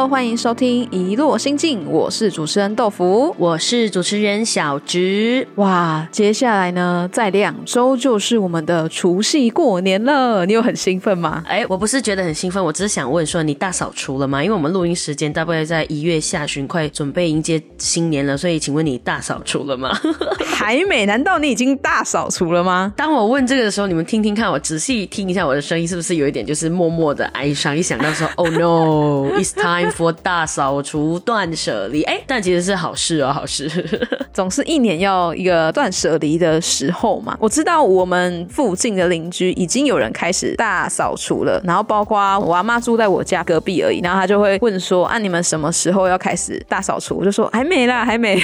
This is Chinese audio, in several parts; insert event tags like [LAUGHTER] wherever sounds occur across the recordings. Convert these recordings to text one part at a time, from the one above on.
Hello，欢迎收听《一落心境》，我是主持人豆腐。我是主持人小植。哇，接下来呢，在两周就是我们的除夕过年了，你有很兴奋吗？哎，我不是觉得很兴奋，我只是想问说，你大扫除了吗？因为我们录音时间大概在一月下旬，快准备迎接新年了，所以请问你大扫除了吗？[LAUGHS] 还没？难道你已经大扫除了吗？[LAUGHS] 当我问这个的时候，你们听听看，我仔细听一下我的声音，是不是有一点就是默默的哀伤？一想到说，Oh no，it's time for 大扫除、断舍离。哎，但其实是好事哦，好事。[LAUGHS] 总是一年要一个断舍离的时候嘛。我知道我们附近的邻居已经有人开始大扫除了，然后包括我阿妈住在我家隔壁而已，然后她就会问说：“啊，你们什么时候要开始大扫除？”我就说：“还没啦，还没。”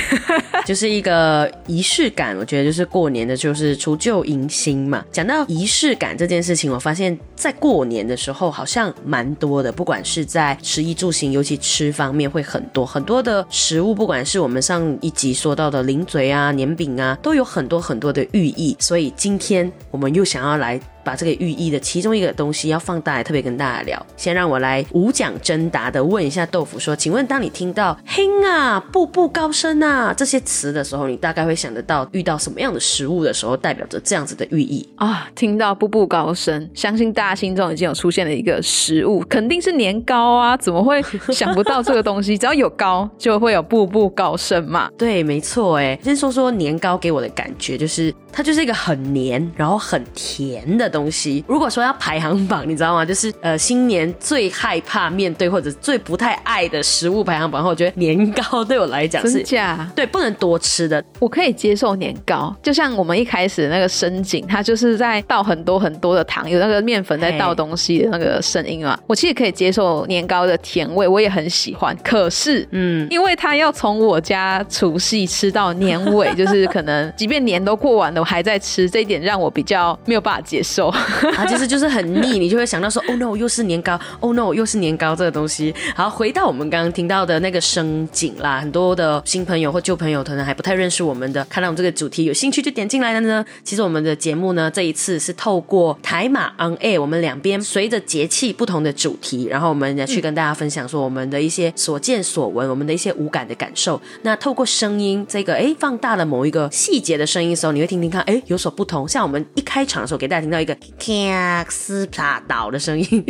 就是一个仪式感，我觉得就是过年的，就是除旧迎新嘛。讲到仪式感这件事情，我发现在过年的时候好像蛮多的，不管是在十一住行，尤其吃方面会很多很多的食物，不管是我们上一集说到的零嘴啊、年饼啊，都有很多很多的寓意。所以今天我们又想要来。把这个寓意的其中一个东西要放大来，特别跟大家聊。先让我来无奖真答的问一下豆腐说：“请问，当你听到‘嘿啊’、‘步步高升啊’这些词的时候，你大概会想得到遇到什么样的食物的时候，代表着这样子的寓意啊？听到‘步步高升’，相信大家心中已经有出现了一个食物，肯定是年糕啊！怎么会想不到这个东西？只要有糕，就会有步步高升嘛。[LAUGHS] 对，没错。哎，先说说年糕给我的感觉，就是它就是一个很黏，然后很甜的。东西，如果说要排行榜，你知道吗？就是呃，新年最害怕面对或者最不太爱的食物排行榜，我觉得年糕对我来讲是假，对，不能多吃的。我可以接受年糕，就像我们一开始那个深井，它就是在倒很多很多的糖，有那个面粉在倒东西的那个声音嘛。我其实可以接受年糕的甜味，我也很喜欢。可是，嗯，因为它要从我家除夕吃到年尾，[LAUGHS] 就是可能即便年都过完了，我还在吃，这一点让我比较没有办法接受。啊，就是就是很腻，你就会想到说，Oh no，又是年糕，Oh no，又是年糕这个东西。好，回到我们刚刚听到的那个声景啦，很多的新朋友或旧朋友可能还不太认识我们的，看到我们这个主题有兴趣就点进来的呢。其实我们的节目呢，这一次是透过台马 On Air，我们两边随着节气不同的主题，然后我们去跟大家分享说我们的一些所见所闻，我们的一些无感的感受。那透过声音这个哎放大了某一个细节的声音的时候，你会听听看，哎有所不同。像我们一开场的时候给大家听到一个。斯啪倒的声音，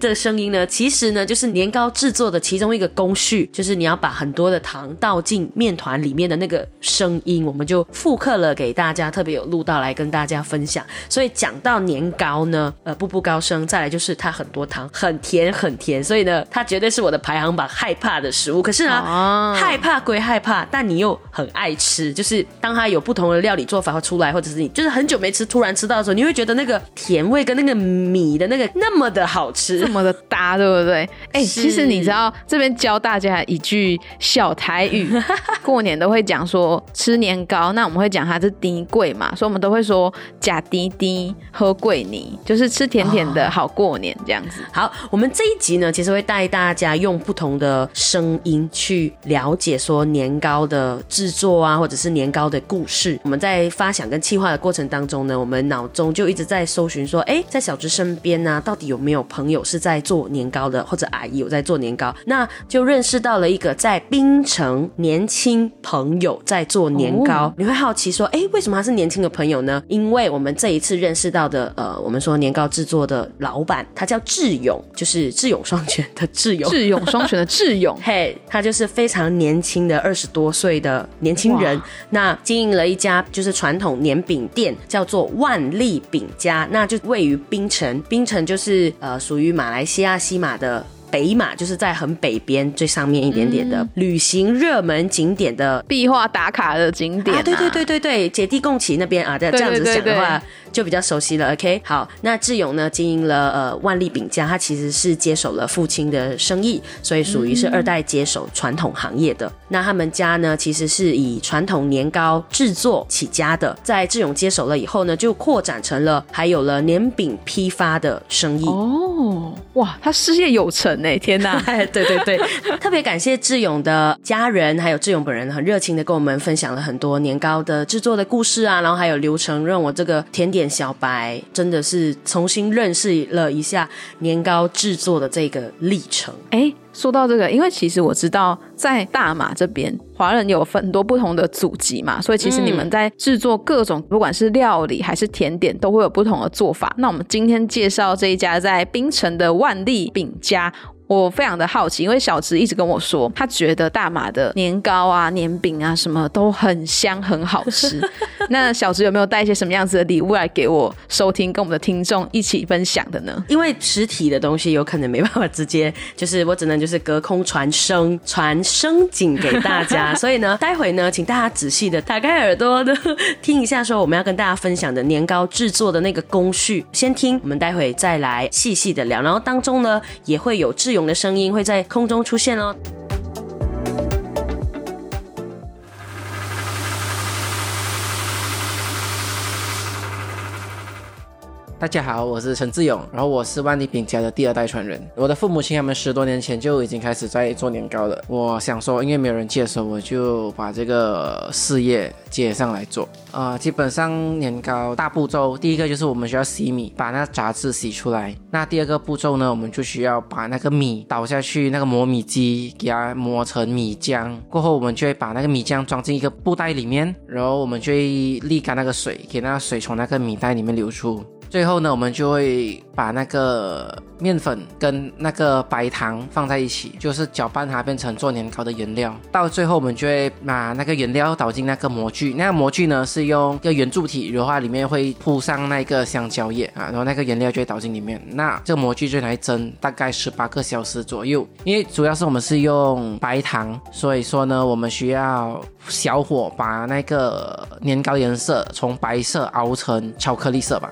这声音呢，其实呢就是年糕制作的其中一个工序，就是你要把很多的糖倒进面团里面的那个声音，我们就复刻了给大家，特别有录到来跟大家分享。所以讲到年糕呢，呃，步步高升，再来就是它很多糖，很甜很甜，所以呢，它绝对是我的排行榜害怕的食物。可是呢，害怕归害怕，但你又很爱吃，就是当它有不同的料理做法会出来，或者是你就是很久没吃，突然吃到的时候，你会觉得那个甜味跟那个米的那个那么的好吃，这么的搭，对不对？哎、欸，其实你知道这边教大家一句小台语，[LAUGHS] 过年都会讲说吃年糕，那我们会讲它是低贵嘛，所以我们都会说假滴滴喝桂泥，就是吃甜甜的好过年这样子。哦、好，我们这一集呢，其实会带大家用不同的声音去了解说年糕的制作啊，或者是年糕的故事。我们在发想跟企划的过程当中呢，我们脑中就一直在搜寻说，哎、欸，在小芝身边呢、啊，到底有没有朋友是在做年糕的，或者阿姨有在做年糕？那就认识到了一个在槟城年轻朋友在做年糕。哦、你会好奇说，哎，为什么他是年轻的朋友呢？因为我们这一次认识到的，呃，我们说年糕制作的老板，他叫智勇，就是智勇双全的智勇，智勇双全的智勇。[LAUGHS] 嘿，他就是非常年轻的二十多岁的年轻人。那经营了一家就是传统年饼店，叫做万利饼家，那就位于槟城。槟城就是呃属于马来西亚西马的北马，就是在很北边最上面一点点的、嗯、旅行热门景点的壁画打卡的景点、啊啊。对对对对对，姐弟共骑那边啊，这样子讲的话。就比较熟悉了。OK，好，那志勇呢经营了呃万利饼家，他其实是接手了父亲的生意，所以属于是二代接手传统行业的。那他们家呢其实是以传统年糕制作起家的，在志勇接手了以后呢，就扩展成了还有了年饼批发的生意。哦，哇，他事业有成哎！天哪，[LAUGHS] 对对对，特别感谢志勇的家人，还有志勇本人，很热情的跟我们分享了很多年糕的制作的故事啊，然后还有流程，让我这个甜点小白真的是重新认识了一下年糕制作的这个历程。哎，说到这个，因为其实我知道在大马这边，华人有很多不同的祖籍嘛，所以其实你们在制作各种不管是料理还是甜点，都会有不同的做法。那我们今天介绍这一家在槟城的万利饼家。我非常的好奇，因为小池一直跟我说，他觉得大马的年糕啊、年饼啊什么都很香、很好吃。那小池有没有带一些什么样子的礼物来给我收听，跟我们的听众一起分享的呢？因为实体的东西有可能没办法直接，就是我只能就是隔空传声、传声景给大家。[LAUGHS] 所以呢，待会呢，请大家仔细的打开耳朵的听一下，说我们要跟大家分享的年糕制作的那个工序。先听，我们待会再来细细的聊。然后当中呢，也会有志勇。的声音会在空中出现哦。大家好，我是陈志勇，然后我是万利饼家的第二代传人。我的父母亲他们十多年前就已经开始在做年糕了。我想说，因为没有人接手，我就把这个事业接上来做。啊，基本上年糕大步骤，第一个就是我们需要洗米，把那杂质洗出来。那第二个步骤呢，我们就需要把那个米倒下去，那个磨米机给它磨成米浆。过后，我们就会把那个米浆装进一个布袋里面，然后我们就会沥干那个水，给那个水从那个米袋里面流出。最后呢，我们就会把那个面粉跟那个白糖放在一起，就是搅拌它变成做年糕的原料。到最后，我们就会把那个原料倒进那个模具，那个模具呢是用一个圆柱体，然后里面会铺上那个香蕉叶啊，然后那个原料就会倒进里面。那这个模具就来蒸大概十八个小时左右，因为主要是我们是用白糖，所以说呢，我们需要小火把那个年糕颜色从白色熬成巧克力色吧。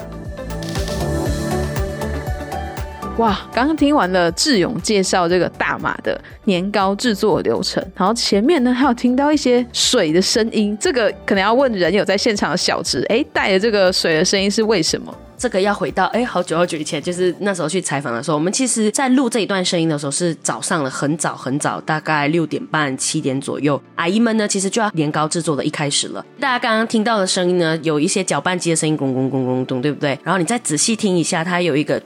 哇，刚刚听完了志勇介绍这个大马的年糕制作流程，然后前面呢还有听到一些水的声音，这个可能要问人有在现场的小池，哎，带着这个水的声音是为什么？这个要回到哎，好久好久以前，就是那时候去采访的时候，我们其实在录这一段声音的时候是早上了，很早很早，大概六点半七点左右，阿姨们呢其实就要年糕制作的一开始了。大家刚刚听到的声音呢，有一些搅拌机的声音，咚咚咚咚咚，对不对？然后你再仔细听一下，它有一个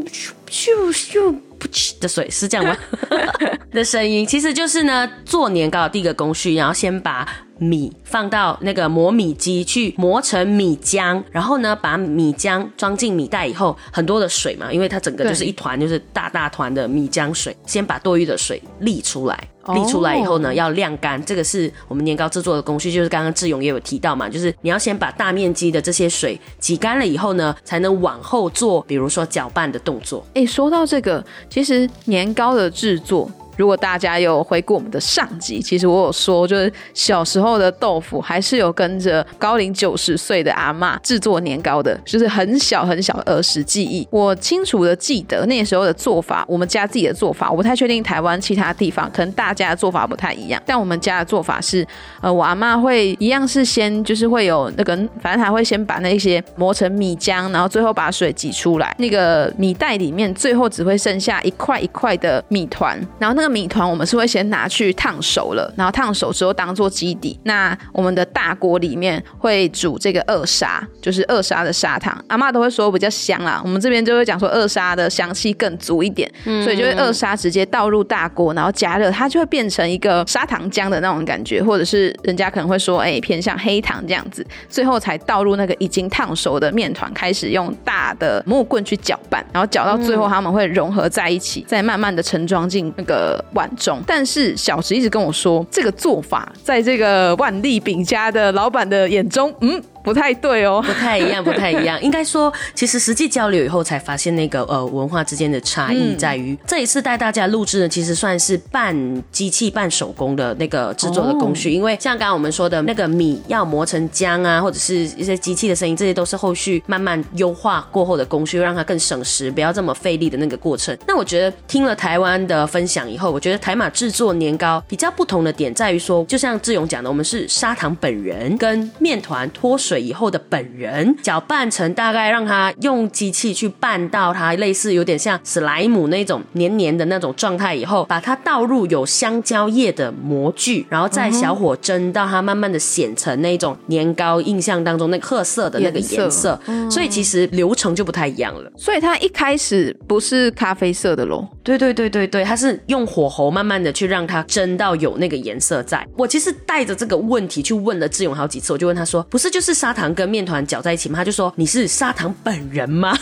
咻咻咻噗的水，是这样吗？[LAUGHS] 的声音其实就是呢，做年糕的第一个工序，然后先把。米放到那个磨米机去磨成米浆，然后呢，把米浆装进米袋以后，很多的水嘛，因为它整个就是一团，就是大大团的米浆水。先把多余的水沥出来，沥出来以后呢，要晾干。这个是我们年糕制作的工序，就是刚刚志勇也有提到嘛，就是你要先把大面积的这些水挤干了以后呢，才能往后做，比如说搅拌的动作。哎，说到这个，其实年糕的制作。如果大家有回顾我们的上集，其实我有说，就是小时候的豆腐还是有跟着高龄九十岁的阿妈制作年糕的，就是很小很小儿时记忆。我清楚的记得那时候的做法，我们家自己的做法，我不太确定台湾其他地方可能大家的做法不太一样，但我们家的做法是，呃，我阿妈会一样是先就是会有那个，反正她会先把那些磨成米浆，然后最后把水挤出来，那个米袋里面最后只会剩下一块一块的米团，然后。那个米团我们是会先拿去烫熟了，然后烫熟之后当做基底。那我们的大锅里面会煮这个二砂，就是二砂的砂糖。阿妈都会说比较香啦，我们这边就会讲说二砂的香气更足一点，所以就会二砂直接倒入大锅，然后加热，它就会变成一个砂糖浆的那种感觉，或者是人家可能会说，哎，偏向黑糖这样子。最后才倒入那个已经烫熟的面团，开始用大的木棍去搅拌，然后搅到最后他们会融合在一起，再慢慢的盛装进那个。碗中，但是小池一直跟我说，这个做法在这个万利饼家的老板的眼中，嗯，不太对哦。不太一样，[LAUGHS] 不太一样。应该说，其实实际交流以后才发现，那个呃文化之间的差异在于，这一次带大家录制的其实算是半机器半手工的那个制作的工序，因为像刚刚我们说的那个米要磨成浆啊，或者是一些机器的声音，这些都是后续慢慢优化过后的工序，让它更省时，不要这么费力的那个过程。那我觉得听了台湾的分享以后，我觉得台马制作年糕比较不同的点在于说，就像志勇讲的，我们是砂糖本人跟面团脱水以后的本人搅拌成大概让它用机器去拌到它类似有点像史莱姆那种黏黏的那种状态以后，把它倒入有香蕉叶的模具，然后再小火蒸到它慢慢的显成那种年糕印象当中那个褐色的那个颜色，所以其实流程就不太一样了。所以它一开始不是咖啡色的喽。对对对对对，它是用火候慢慢的去让它蒸到有那个颜色在。我其实带着这个问题去问了志勇好几次，我就问他说，不是就是砂糖跟面团搅在一起吗？他就说你是砂糖本人吗？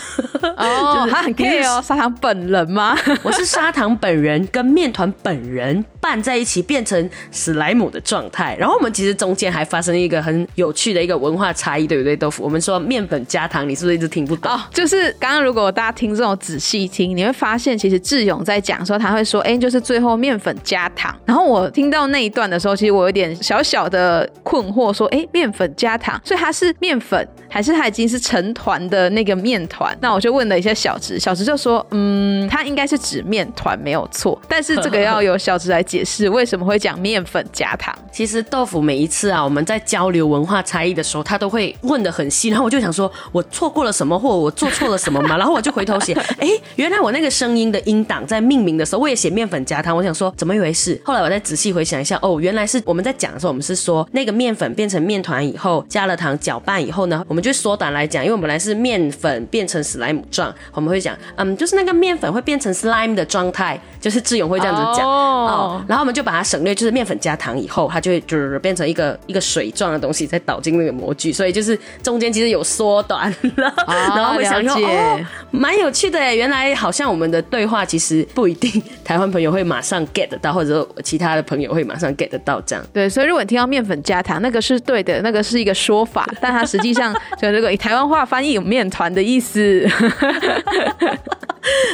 哦，[LAUGHS] 他很 care 哦，砂糖本人吗？[LAUGHS] 我是砂糖本人跟面团本人拌在一起变成史莱姆的状态。然后我们其实中间还发生一个很有趣的一个文化差异，对不对？豆腐，我们说面粉加糖，你是不是一直听不懂？[LAUGHS] 就是刚刚如果大家听这种仔细听，你会发现其实志勇在讲说他会说，哎，就是最后面粉加糖。然后我听到那一段的时候，其实我有点小小的困惑，说，哎，面粉加糖，所以它是面粉还是它已经是成团的那个面团？那我就问了一下小直，小直就说，嗯，它应该是指面团没有错，但是这个要由小直来解释为什么会讲面粉加糖。其实豆腐每一次啊，我们在交流文化差异的时候，他都会问的很细，然后我就想说，我错过了什么，或我做错了什么吗？[LAUGHS] 然后我就回头写，哎，原来我那个声音的音档在命名的时候，我也写面粉加糖。我想说怎么一回事？后来我再仔细回想一下，哦，原来是我们在讲的时候，我们是说那个面粉变成面团以后，加了糖搅拌以后呢，我们就缩短来讲，因为我们本来是面粉变成史莱姆状，我们会讲，嗯，就是那个面粉会变成 slime 的状态，就是志勇会这样子讲哦，然后我们就把它省略，就是面粉加糖以后，它就会就是变成一个一个水状的东西，再倒进那个模具，所以就是中间其实有缩短了，[LAUGHS] 然后会想说哦，蛮有趣的哎，原来好像我们的对话其实不一定台湾朋友会马上 get 到，或者说其他的朋友会马上 get 到这样。对，所以如果你听到面粉加糖，那个是对的，那个是一个说法，但它实际上就这个以台湾话翻译有面团的意思。[LAUGHS]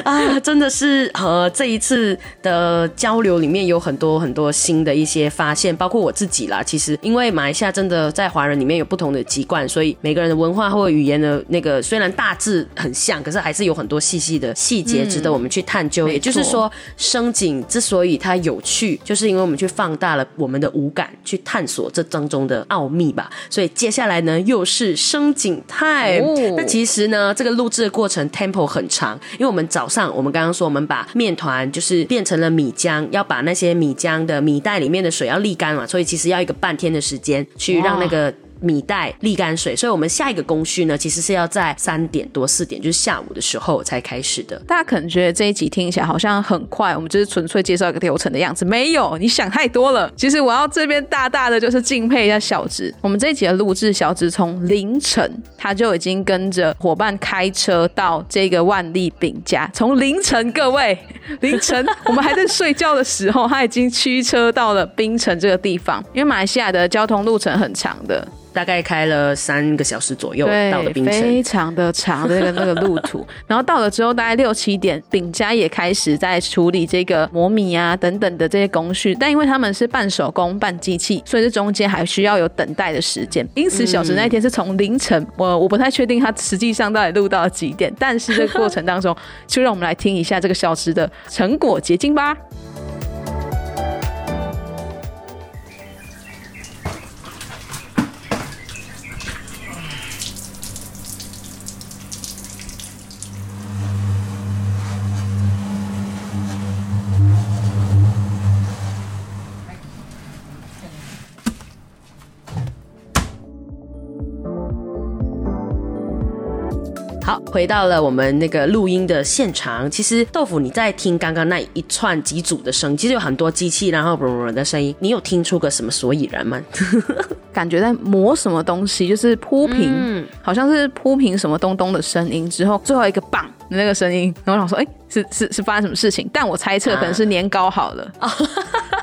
啊，真的是和这一次的交流里面有很多很多新的一些发现，包括我自己啦。其实因为马来西亚真的在华人里面有不同的籍贯，所以每个人的文化或语言的那个虽然大致很像，可是还是有很多细细的细节值得我们去探究。也就是说，生井之所以它有趣，就是因为我们去放大了我们的五感，去探索这当中的奥秘吧。所以接下来呢，又是生井 time。那其实呢，这个录制的过程 tempo 很长，因为我们早上我们刚刚说，我们把面团就是变成了米浆，要把那些米浆的米袋里面的水要沥干嘛，所以其实要一个半天的时间去让那个。米袋沥干水，所以我们下一个工序呢，其实是要在三点多四点，就是下午的时候才开始的。大家可能觉得这一集听起来好像很快，我们就是纯粹介绍一个流程的样子，没有，你想太多了。其实我要这边大大的就是敬佩一下小植，我们这一集的录制，小植从凌晨他就已经跟着伙伴开车到这个万利饼家，从凌晨各位凌晨 [LAUGHS] 我们还在睡觉的时候，他已经驱车到了槟城这个地方，因为马来西亚的交通路程很长的。大概开了三个小时左右到了冰城，非常的长的那个那个路途。[LAUGHS] 然后到了之后，大概六七点，饼家也开始在处理这个磨米啊等等的这些工序。但因为他们是半手工半机器，所以这中间还需要有等待的时间。因此，小时那一天是从凌晨，我我不太确定他实际上到底录到几点。但是这个过程当中，[LAUGHS] 就让我们来听一下这个小时的成果结晶吧。回到了我们那个录音的现场。其实豆腐，你在听刚刚那一串几组的声，其实有很多机器，然后嗡嗡的声音，你有听出个什么所以然吗？[LAUGHS] 感觉在磨什么东西，就是铺平，好像是铺平什么东东的声音。之后最后一个棒的那个声音，然后我想说，哎，是是是发生什么事情？但我猜测可能是年糕好了。[LAUGHS]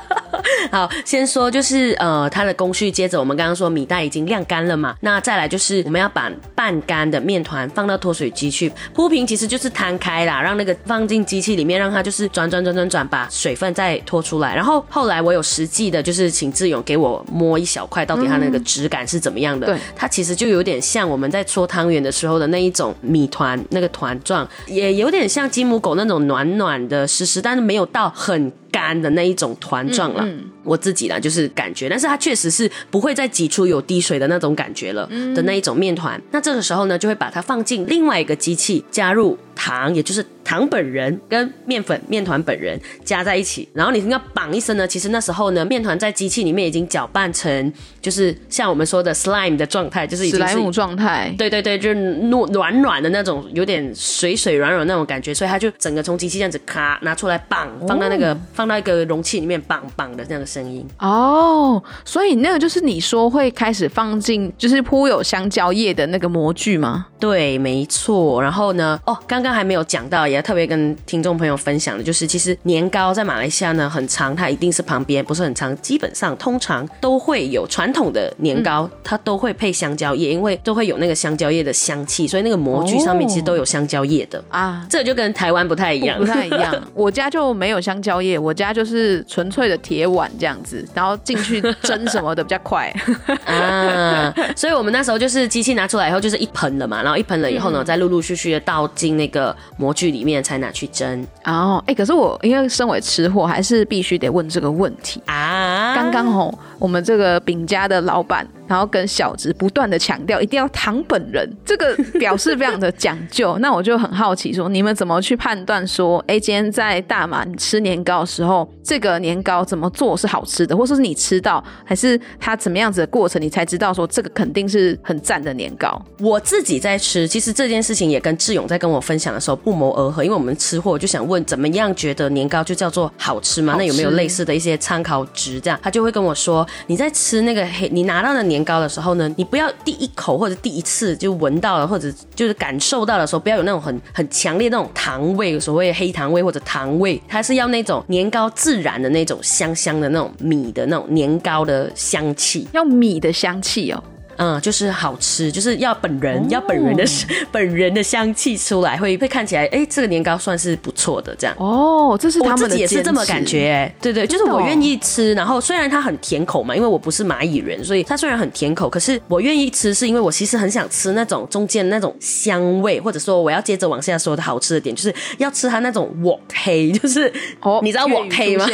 好，先说就是呃，它的工序。接着我们刚刚说米袋已经晾干了嘛，那再来就是我们要把半干的面团放到脱水机去铺平，其实就是摊开啦，让那个放进机器里面，让它就是转转转转转，把水分再拖出来。然后后来我有实际的，就是请志勇给我摸一小块，到底它那个质感是怎么样的？对，它其实就有点像我们在搓汤圆的时候的那一种米团那个团状，也有点像金母狗那种暖暖的湿湿，但是没有到很。干的那一种团状了，我自己啦就是感觉，但是它确实是不会再挤出有滴水的那种感觉了的那一种面团。那这个时候呢，就会把它放进另外一个机器，加入糖，也就是糖本人跟面粉面团本人加在一起，然后你听到绑一声呢，其实那时候呢，面团在机器里面已经搅拌成就是像我们说的 slime 的状态，就是已经是姆状态。对对对，就是糯软软的那种，有点水水软软那种感觉，所以它就整个从机器这样子咔拿出来绑，放到那个放。放到一个容器里面，绑绑的这样的声音哦，所以那个就是你说会开始放进，就是铺有香蕉叶的那个模具吗？对，没错。然后呢，哦，刚刚还没有讲到，也要特别跟听众朋友分享的，就是其实年糕在马来西亚呢很长，它一定是旁边不是很长，基本上通常都会有传统的年糕，它都会配香蕉叶，因为都会有那个香蕉叶的香气，所以那个模具上面其实都有香蕉叶的啊。这就跟台湾不太一样，不太一样。我家就没有香蕉叶，我。家就是纯粹的铁碗这样子，然后进去蒸什么的比较快 [LAUGHS] [LAUGHS] 啊，所以我们那时候就是机器拿出来以后就是一盆了嘛，然后一盆了以后呢，再陆陆续续的倒进那个模具里面才拿去蒸。哦，哎，可是我因为身为吃货，还是必须得问这个问题啊。刚刚吼，我们这个饼家的老板。然后跟小直不断的强调一定要糖本人，这个表示非常的讲究。[LAUGHS] 那我就很好奇，说你们怎么去判断说，哎，今天在大马吃年糕的时候，这个年糕怎么做是好吃的，或者是你吃到，还是它怎么样子的过程，你才知道说这个肯定是很赞的年糕。我自己在吃，其实这件事情也跟志勇在跟我分享的时候不谋而合，因为我们吃货就想问，怎么样觉得年糕就叫做好吃吗？那有没有类似的一些参考值？这样他就会跟我说，你在吃那个黑，你拿到的年。年糕的时候呢，你不要第一口或者第一次就闻到了，或者就是感受到的时候，不要有那种很很强烈那种糖味，所谓黑糖味或者糖味，它是要那种年糕自然的那种香香的那种米的那种年糕的香气，要米的香气哦。嗯，就是好吃，就是要本人要本人的 [LAUGHS] 本人的香气出来，会会看起来，哎，这个年糕算是不错的这样。哦，这是他们也是这么感觉，对对，就是我愿意吃，然后虽然它很甜口嘛，因为我不是蚂蚁人，所以它虽然很甜口，可是我愿意吃，是因为我其实很想吃那种中间那种香味，或者说我要接着往下说的好吃的点，就是要吃它那种我黑，[LAUGHS] 就是哦，你知道我黑吗？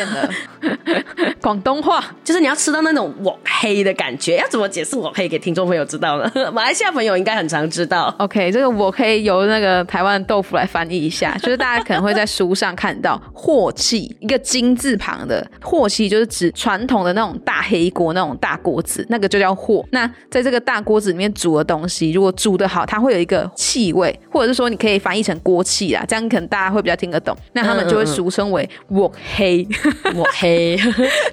[LAUGHS] 广东话就是你要吃到那种我黑的感觉，要怎么解释我黑给听？听众朋友知道了，[LAUGHS] 马来西亚朋友应该很常知道。OK，这个我可以由那个台湾豆腐来翻译一下，[LAUGHS] 就是大家可能会在书上看到“镬气”一个金字旁的“镬气”，就是指传统的那种大黑锅、那种大锅子，那个就叫镬。那在这个大锅子里面煮的东西，如果煮的好，它会有一个气味，或者是说你可以翻译成锅气啦，这样可能大家会比较听得懂。那他们就会俗称为“ [LAUGHS] 我黑”，我黑，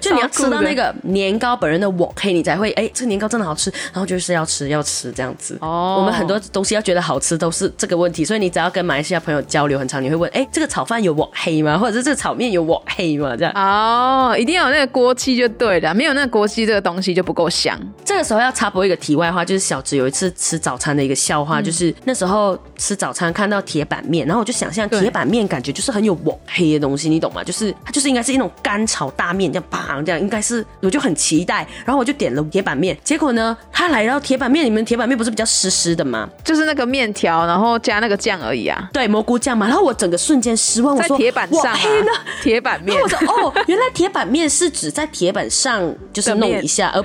就你要吃到那个年糕本人的我黑，你才会哎，这年糕真的好吃，然后。就是要吃要吃这样子哦，我们很多东西要觉得好吃都是这个问题，所以你只要跟马来西亚朋友交流很长，你会问，哎，这个炒饭有我黑吗？或者是这个炒面有我黑吗？这样哦，一定要有那个锅气就对了，没有那个锅气这个东西就不够香。这个时候要插播一个题外话，就是小直有一次吃早餐的一个笑话，就是那时候吃早餐看到铁板面，然后我就想象铁板面感觉就是很有我黑的东西，你懂吗？就是它就是应该是一种干炒大面，这样砰这样，应该是我就很期待，然后我就点了铁板面，结果呢，他来。来到铁板面，你们铁板面不是比较湿湿的吗？就是那个面条，然后加那个酱而已啊。对，蘑菇酱嘛。然后我整个瞬间失望，我说铁板上呢，[LAUGHS] 铁板面。我说哦，原来铁板面是指在铁板上就是弄一下，而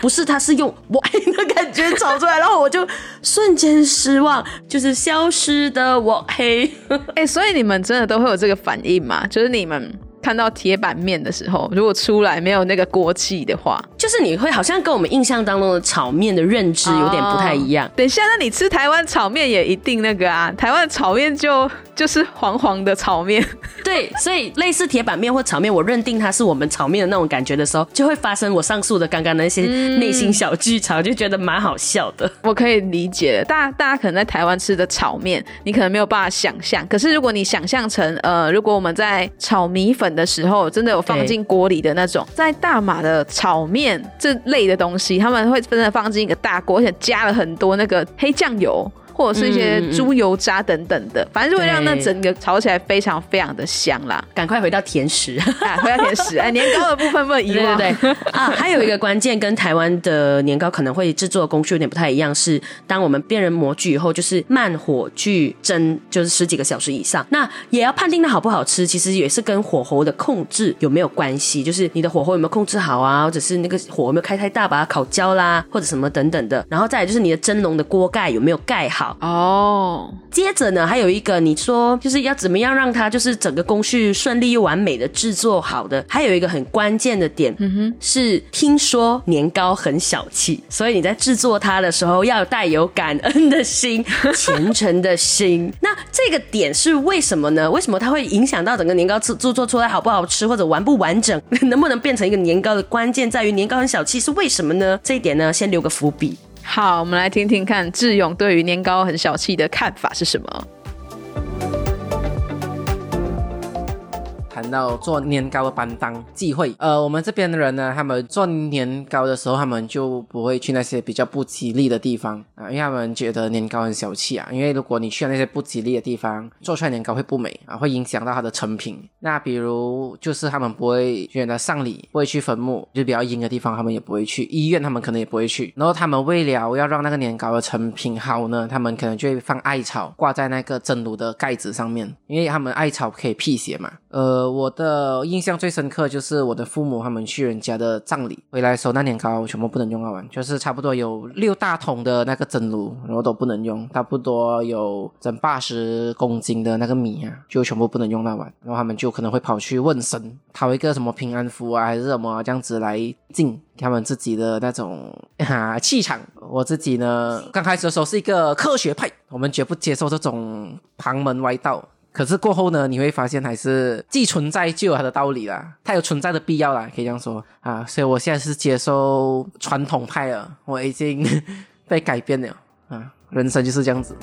不是它是用哇的感觉炒出来。然后我就瞬间失望，就是消失的我黑。哎，所以你们真的都会有这个反应吗？就是你们。看到铁板面的时候，如果出来没有那个锅气的话，就是你会好像跟我们印象当中的炒面的认知有点不太一样。等一下，那你吃台湾炒面也一定那个啊？台湾炒面就就是黄黄的炒面。[LAUGHS] 对，所以类似铁板面或炒面，我认定它是我们炒面的那种感觉的时候，就会发生我上述的刚刚那些内心小剧场，就觉得蛮好笑的。我可以理解，大家大家可能在台湾吃的炒面，你可能没有办法想象。可是如果你想象成呃，如果我们在炒米粉。粉的时候，真的有放进锅里的那种，在大马的炒面这类的东西，他们会真的放进一个大锅，而且加了很多那个黑酱油。或者是一些猪油渣等等的，反正就会让那整个炒起来非常非常的香啦。赶快回到甜食，[LAUGHS] 啊，回到甜食，哎，年糕的部分不能遗忘。[LAUGHS] 对对啊，还有一个关键跟台湾的年糕可能会制作工序有点不太一样，是当我们辨认模具以后，就是慢火去蒸，就是十几个小时以上。那也要判定它好不好吃，其实也是跟火候的控制有没有关系，就是你的火候有没有控制好啊，或者是那个火有没有开太大，把它烤焦啦，或者什么等等的。然后再来就是你的蒸笼的锅盖有没有盖好。哦，接着呢，还有一个你说就是要怎么样让它就是整个工序顺利又完美的制作好的，还有一个很关键的点，嗯哼，是听说年糕很小气，所以你在制作它的时候要带有感恩的心、虔诚的心。[LAUGHS] 那这个点是为什么呢？为什么它会影响到整个年糕制制作出来好不好吃或者完不完整，[LAUGHS] 能不能变成一个年糕的关键在于年糕很小气是为什么呢？这一点呢，先留个伏笔。好，我们来听听看志勇对于年糕很小气的看法是什么。谈到做年糕的班当忌讳，呃，我们这边的人呢，他们做年糕的时候，他们就不会去那些比较不吉利的地方啊，因为他们觉得年糕很小气啊。因为如果你去那些不吉利的地方做出来年糕会不美啊，会影响到它的成品。那比如就是他们不会选择丧礼，不会去坟墓，就比较阴的地方，他们也不会去医院，他们可能也不会去。然后他们为了要让那个年糕的成品好呢，他们可能就会放艾草挂在那个蒸炉的盖子上面，因为他们艾草可以辟邪嘛。呃，我的印象最深刻就是我的父母他们去人家的葬礼回来时候，那年糕全部不能用完，就是差不多有六大桶的那个蒸炉，然后都不能用，差不多有整八十公斤的那个米啊，就全部不能用那完，然后他们就可能会跑去问神，讨一个什么平安符啊，还是什么这样子来敬他们自己的那种啊气场。我自己呢，刚开始的时候是一个科学派，我们绝不接受这种旁门歪道。可是过后呢，你会发现还是既存在就有它的道理啦，它有存在的必要啦，可以这样说啊。所以我现在是接受传统派了，我已经 [LAUGHS] 被改变了啊，人生就是这样子。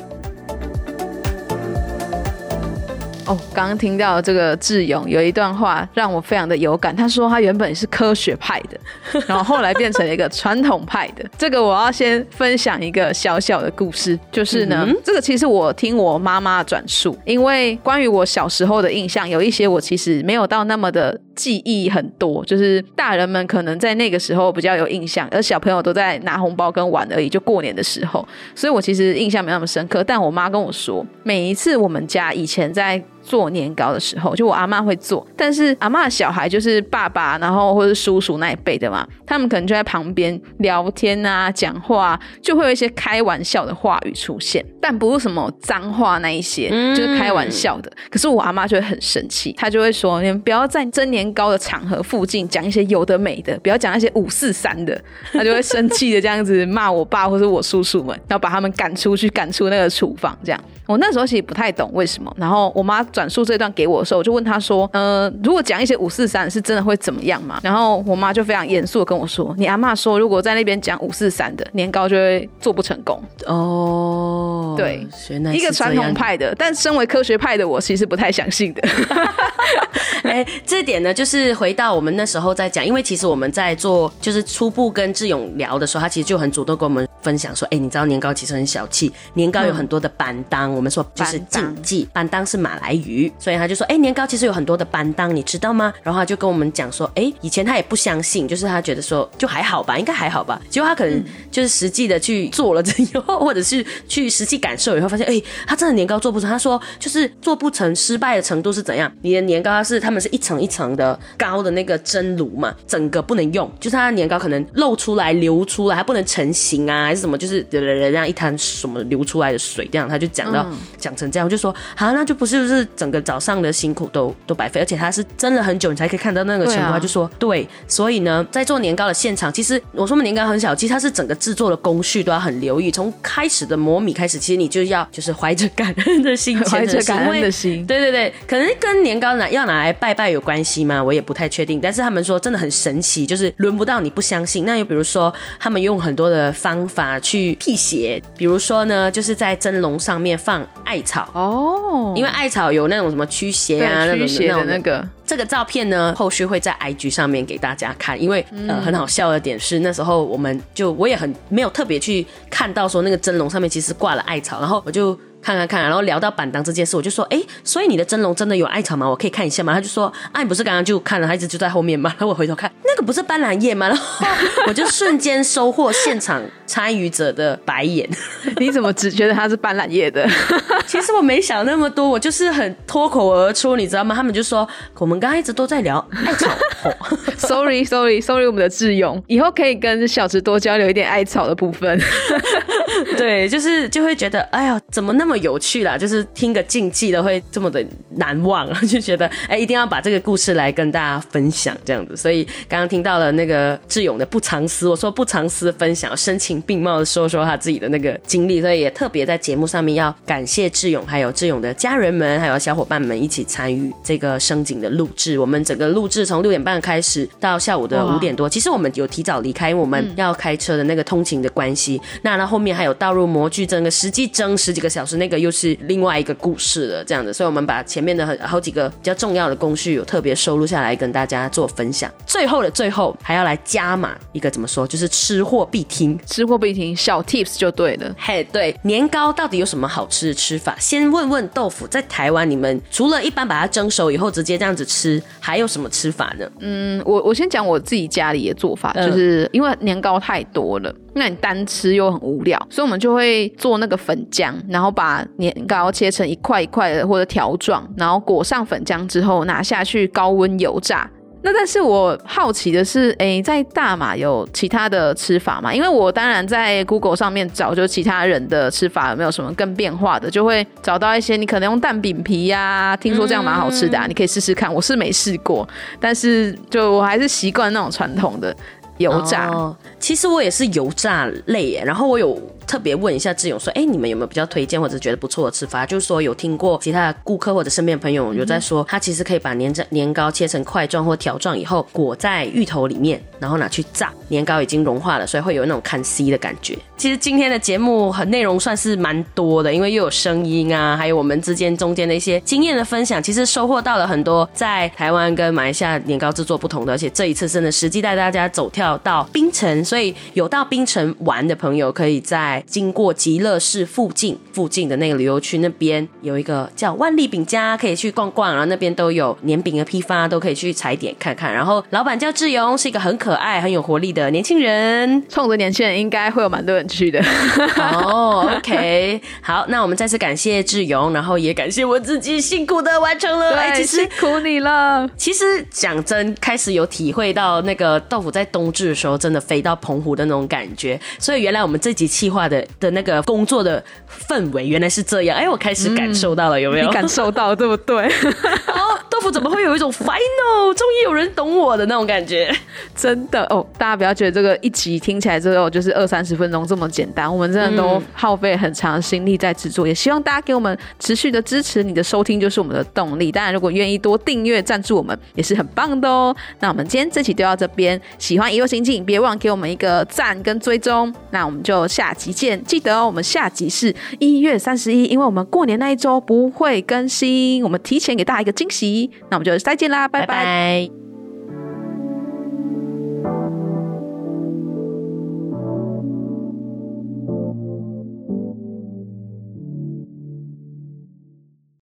哦，刚刚听到这个智勇有一段话让我非常的有感。他说他原本是科学派的，[LAUGHS] 然后后来变成了一个传统派的。这个我要先分享一个小小的故事，就是呢，这个其实我听我妈妈转述，因为关于我小时候的印象，有一些我其实没有到那么的记忆很多，就是大人们可能在那个时候比较有印象，而小朋友都在拿红包跟玩而已，就过年的时候，所以我其实印象没那么深刻。但我妈跟我说，每一次我们家以前在做年糕的时候，就我阿妈会做，但是阿妈的小孩就是爸爸，然后或者叔叔那一辈的嘛，他们可能就在旁边聊天啊、讲话，就会有一些开玩笑的话语出现，但不是什么脏话那一些，就是开玩笑的。可是我阿妈就会很生气，她就会说：“你们不要在蒸年糕的场合附近讲一些有的没的，不要讲那些五四三的。”她就会生气的这样子骂我爸或者我叔叔们，然后把他们赶出去，赶出那个厨房。这样，我那时候其实不太懂为什么，然后我妈。转述这段给我的时候，我就问她说：“呃，如果讲一些五四三是真的会怎么样嘛？”然后我妈就非常严肃的跟我说：“你阿妈说，如果在那边讲五四三的年糕就会做不成功。”哦，对，一个传统派的，但身为科学派的我，其实不太相信的。[LAUGHS] 哎，这点呢，就是回到我们那时候在讲，因为其实我们在做就是初步跟志勇聊的时候，他其实就很主动跟我们分享说：“哎，你知道年糕其实很小气，年糕有很多的板当，我们说就是禁忌板。”当是马来语，所以他就说：“哎，年糕其实有很多的班当，你知道吗？”然后他就跟我们讲说：“哎，以前他也不相信，就是他觉得说就还好吧，应该还好吧。结果他可能就是实际的去做了之后，[LAUGHS] 或者是去实际感受以后，发现哎，他真的年糕做不成。他说就是做不成，失败的程度是怎样？你的年糕它是他们是一层一层的高的那个蒸炉嘛，整个不能用，就是它的年糕可能露出来流出来，还不能成型啊，还是什么？就是这样一滩什么流出来的水这样，他就讲到讲成这样，我就说好。那就不是就是整个早上的辛苦都都白费，而且他是蒸了很久，你才可以看到那个程度。他就说对，所以呢，在做年糕的现场，其实我说年糕很小，其实它是整个制作的工序都要很留意，从开始的磨米开始，其实你就要就是怀着感恩的心，[LAUGHS] 怀着感恩的心，对对对，可能跟年糕拿要拿来拜拜拜有关系吗？我也不太确定。但是他们说真的很神奇，就是轮不到你不相信。那又比如说，他们用很多的方法去辟邪，比如说呢，就是在蒸笼上面放艾草哦，因为艾草有那种什么驱邪啊，那种那种的那个，这个照片呢，后续会在 IG 上面给大家看，因为呃很好笑的点是，那时候我们就我也很没有特别去看到说那个蒸笼上面其实挂了艾草，然后我就。看看看，然后聊到板当这件事，我就说，哎，所以你的蒸笼真的有艾草吗？我可以看一下吗？他就说，啊，你不是刚刚就看了，他一直就在后面吗？然 [LAUGHS] 后我回头看，那个不是斑斓叶吗？然后 [LAUGHS] 我就瞬间收获现场参与者的白眼。[LAUGHS] 你怎么只觉得它是斑斓叶的？其实我没想那么多，我就是很脱口而出，你知道吗？他们就说，我们刚刚一直都在聊艾草。Sorry Sorry Sorry，我们的智勇以后可以跟小池多交流一点艾草的部分。[LAUGHS] 对，就是就会觉得，哎呀，怎么那么有趣啦？就是听个禁忌的会这么的难忘，就觉得哎，一定要把这个故事来跟大家分享这样子。所以刚刚听到了那个志勇的不藏私，我说不藏私分享，声情并茂的说说他自己的那个经历，所以也特别在节目上面要感谢志勇，还有志勇的家人们，还有小伙伴们一起参与这个升景的录制。我们整个录制从六点半开始到下午的五点多，其实我们有提早离开，因为我们要开车的那个通勤的关系。那那后面还有倒入模具蒸个实际蒸十几个小时，那个又是另外一个故事了。这样子，所以我们把前面的很好几个比较重要的工序有特别收录下来跟大家做分享。最后的最后还要来加码一个怎么说，就是吃货必听。吃货必听，小 tips 就对了。嘿对，年糕到底有什么好吃的吃法？先问问豆腐，在台湾你们除了一般把它蒸熟以后直接这样子吃，还有什么吃法呢？嗯，我我先讲我自己家里的做法，嗯就是因为年糕太多了，那你单吃又很无聊，所以我们就会做那个粉浆，然后把年糕切成一块一块的或者条状，然后裹上粉浆之后拿下去高温油炸。那但是我好奇的是，诶，在大马有其他的吃法吗？因为我当然在 Google 上面找，就其他人的吃法有没有什么更变化的，就会找到一些你可能用蛋饼皮呀、听说这样蛮好吃的、啊，你可以试试看。我是没试过，但是就我还是习惯那种传统的油炸。其实我也是油炸类耶，然后我有特别问一下志勇说，哎，你们有没有比较推荐或者觉得不错的吃法？就是说有听过其他的顾客或者身边朋友有在说，他其实可以把年糕年糕切成块状或条状以后，裹在芋头里面，然后拿去炸，年糕已经融化了，所以会有那种看 C 的感觉。其实今天的节目很内容算是蛮多的，因为又有声音啊，还有我们之间中间的一些经验的分享，其实收获到了很多在台湾跟马来西亚年糕制作不同的，而且这一次真的实际带大家走跳到槟城，所以有到槟城玩的朋友，可以在经过极乐市附近附近的那个旅游区那边有一个叫万利饼家，可以去逛逛，然后那边都有年饼的批发，都可以去踩点看看。然后老板叫志勇，是一个很可爱、很有活力的年轻人。冲着年轻人，应该会有蛮多人去的。[LAUGHS] 哦、o k 好，那我们再次感谢志勇，然后也感谢我自己辛苦的完成了。哎，对，其实辛苦你了。其实讲真，开始有体会到那个豆腐在冬至的时候真的飞到澎湖的那种感觉，所以原来我们这集企划的的那个工作的氛围原来是这样。哎，我开始感受到了，有没有？你感受到对不对？[LAUGHS] 哦，豆腐怎么会有一种 final，终于有人懂我的那种感觉？真的哦，大家不要觉得这个一集听起来之后就是二三十分钟这么简单，我们真的都耗费很长的心力在制作，也希望大家给我们持续的支持，你的收听就是我们的动力。当然，如果愿意多订阅赞助我们，也是很棒的哦。那我们今天这期就到这边，喜欢一路行进，别忘给我们一个赞跟追踪。那我们就下集见，记得哦，我们下集是一月三十一，因为我们过年那一周不会更新，我们提前给大家一个惊喜。那我们就再见啦，拜拜。